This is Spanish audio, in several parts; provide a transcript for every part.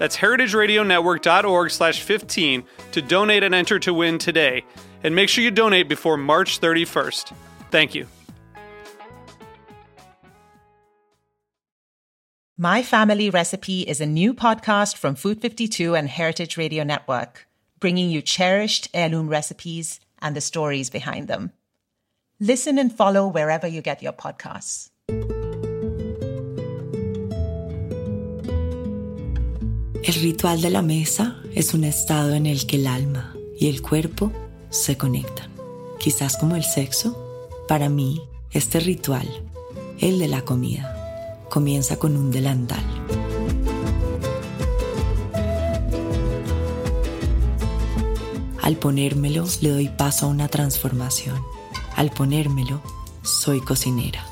That's heritageradionetwork.org slash 15 to donate and enter to win today. And make sure you donate before March 31st. Thank you. My Family Recipe is a new podcast from Food 52 and Heritage Radio Network, bringing you cherished heirloom recipes and the stories behind them. Listen and follow wherever you get your podcasts. El ritual de la mesa es un estado en el que el alma y el cuerpo se conectan. Quizás como el sexo, para mí, este ritual, el de la comida, comienza con un delantal. Al ponérmelo, le doy paso a una transformación. Al ponérmelo, soy cocinera.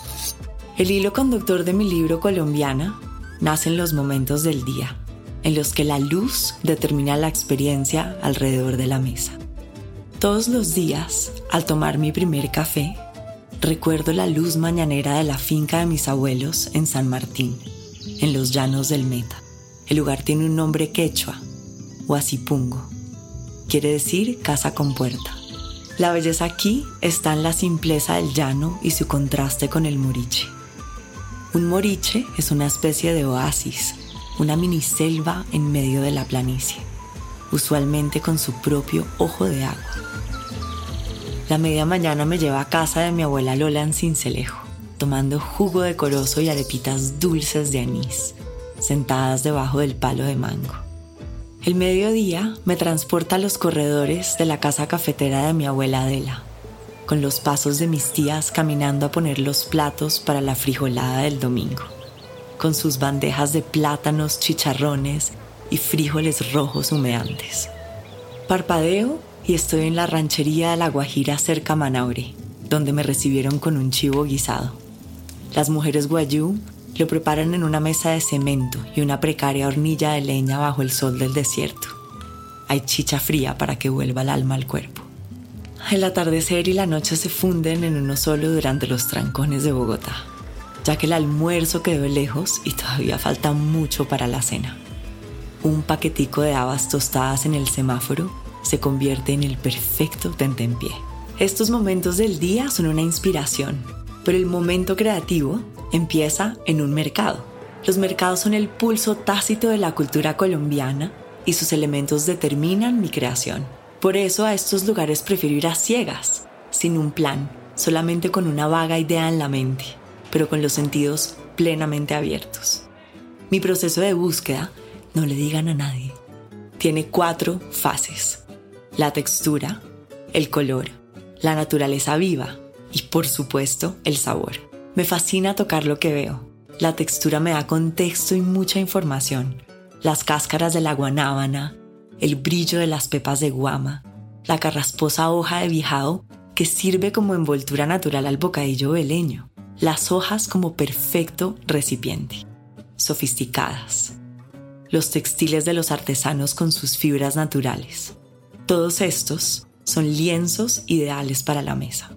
El hilo conductor de mi libro Colombiana nace en los momentos del día en los que la luz determina la experiencia alrededor de la mesa. Todos los días, al tomar mi primer café, recuerdo la luz mañanera de la finca de mis abuelos en San Martín, en los llanos del Meta. El lugar tiene un nombre quechua, Huasipungo. Quiere decir casa con puerta. La belleza aquí está en la simpleza del llano y su contraste con el moriche. Un moriche es una especie de oasis una miniselva en medio de la planicie, usualmente con su propio ojo de agua. La media mañana me lleva a casa de mi abuela Lola en Cincelejo, tomando jugo decoroso y arepitas dulces de anís, sentadas debajo del palo de mango. El mediodía me transporta a los corredores de la casa cafetera de mi abuela Adela, con los pasos de mis tías caminando a poner los platos para la frijolada del domingo con sus bandejas de plátanos, chicharrones y frijoles rojos humeantes. Parpadeo y estoy en la ranchería de La Guajira cerca a Manaure, donde me recibieron con un chivo guisado. Las mujeres guayú lo preparan en una mesa de cemento y una precaria hornilla de leña bajo el sol del desierto. Hay chicha fría para que vuelva el alma al cuerpo. El atardecer y la noche se funden en uno solo durante los trancones de Bogotá ya que el almuerzo quedó lejos y todavía falta mucho para la cena. Un paquetico de habas tostadas en el semáforo se convierte en el perfecto tentempié. Estos momentos del día son una inspiración, pero el momento creativo empieza en un mercado. Los mercados son el pulso tácito de la cultura colombiana y sus elementos determinan mi creación. Por eso a estos lugares prefiero ir a ciegas, sin un plan, solamente con una vaga idea en la mente pero con los sentidos plenamente abiertos. Mi proceso de búsqueda, no le digan a nadie, tiene cuatro fases. La textura, el color, la naturaleza viva y por supuesto el sabor. Me fascina tocar lo que veo. La textura me da contexto y mucha información. Las cáscaras de la guanábana, el brillo de las pepas de guama, la carrasposa hoja de bijao que sirve como envoltura natural al bocadillo veleño las hojas como perfecto recipiente, sofisticadas, los textiles de los artesanos con sus fibras naturales. Todos estos son lienzos ideales para la mesa.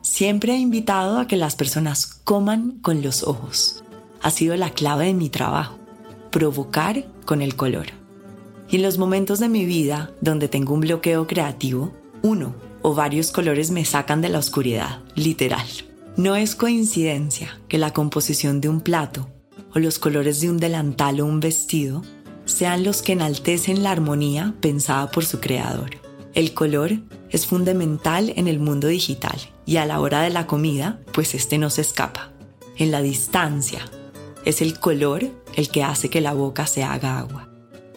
Siempre he invitado a que las personas coman con los ojos. Ha sido la clave de mi trabajo, provocar con el color. Y en los momentos de mi vida donde tengo un bloqueo creativo, uno o varios colores me sacan de la oscuridad, literal. No es coincidencia que la composición de un plato o los colores de un delantal o un vestido sean los que enaltecen la armonía pensada por su creador. El color es fundamental en el mundo digital y a la hora de la comida, pues este no se escapa. En la distancia, es el color el que hace que la boca se haga agua.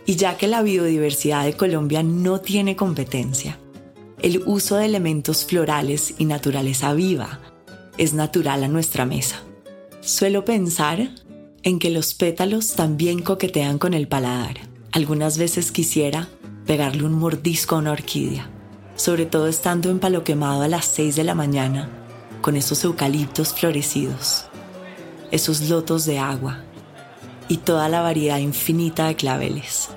Y ya que la biodiversidad de Colombia no tiene competencia, el uso de elementos florales y naturaleza viva es natural a nuestra mesa. Suelo pensar en que los pétalos también coquetean con el paladar. Algunas veces quisiera pegarle un mordisco a una orquídea, sobre todo estando en palo quemado a las 6 de la mañana, con esos eucaliptos florecidos, esos lotos de agua y toda la variedad infinita de claveles.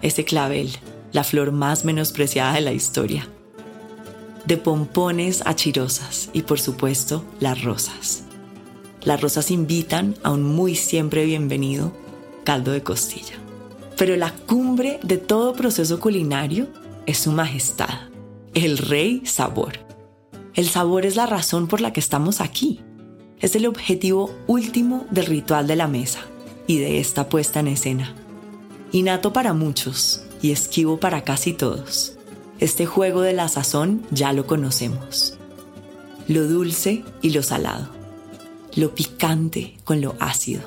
Ese clavel, la flor más menospreciada de la historia. De pompones a y por supuesto las rosas. Las rosas invitan a un muy siempre bienvenido caldo de costilla. Pero la cumbre de todo proceso culinario es su majestad, el rey sabor. El sabor es la razón por la que estamos aquí. Es el objetivo último del ritual de la mesa y de esta puesta en escena. Innato para muchos y esquivo para casi todos. Este juego de la sazón ya lo conocemos. Lo dulce y lo salado. Lo picante con lo ácido.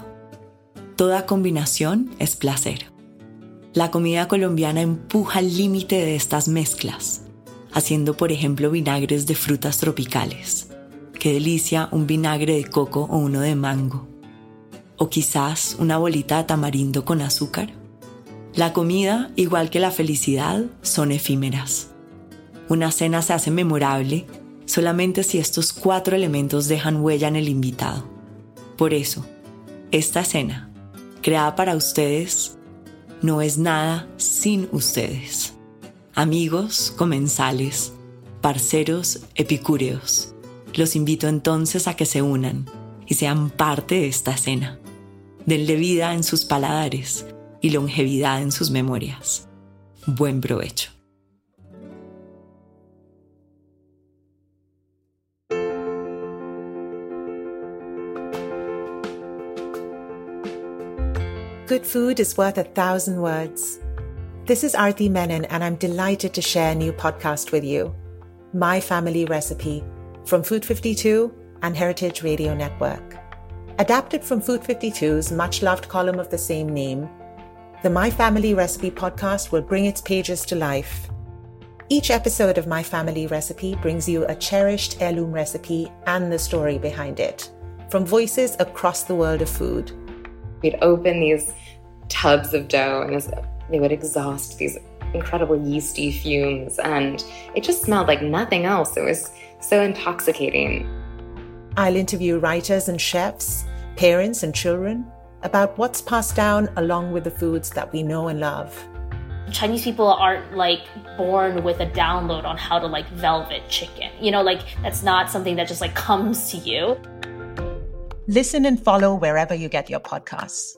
Toda combinación es placer. La comida colombiana empuja el límite de estas mezclas, haciendo por ejemplo vinagres de frutas tropicales. Qué delicia un vinagre de coco o uno de mango. O quizás una bolita de tamarindo con azúcar. La comida, igual que la felicidad, son efímeras. Una cena se hace memorable solamente si estos cuatro elementos dejan huella en el invitado. Por eso, esta cena, creada para ustedes, no es nada sin ustedes. Amigos comensales, parceros epicúreos, los invito entonces a que se unan y sean parte de esta cena. Denle vida en sus paladares y longevidad en sus memorias. Buen provecho. Good food is worth a thousand words. This is Arti Menon, and I'm delighted to share a new podcast with you My Family Recipe from Food 52 and Heritage Radio Network. Adapted from Food 52's much loved column of the same name, the My Family Recipe podcast will bring its pages to life. Each episode of My Family Recipe brings you a cherished heirloom recipe and the story behind it, from voices across the world of food. We'd open these tubs of dough and they would exhaust these incredible yeasty fumes, and it just smelled like nothing else. It was so intoxicating. I'll interview writers and chefs, parents and children about what's passed down along with the foods that we know and love. Chinese people aren't like born with a download on how to like velvet chicken. You know, like that's not something that just like comes to you. Listen and follow wherever you get your podcasts.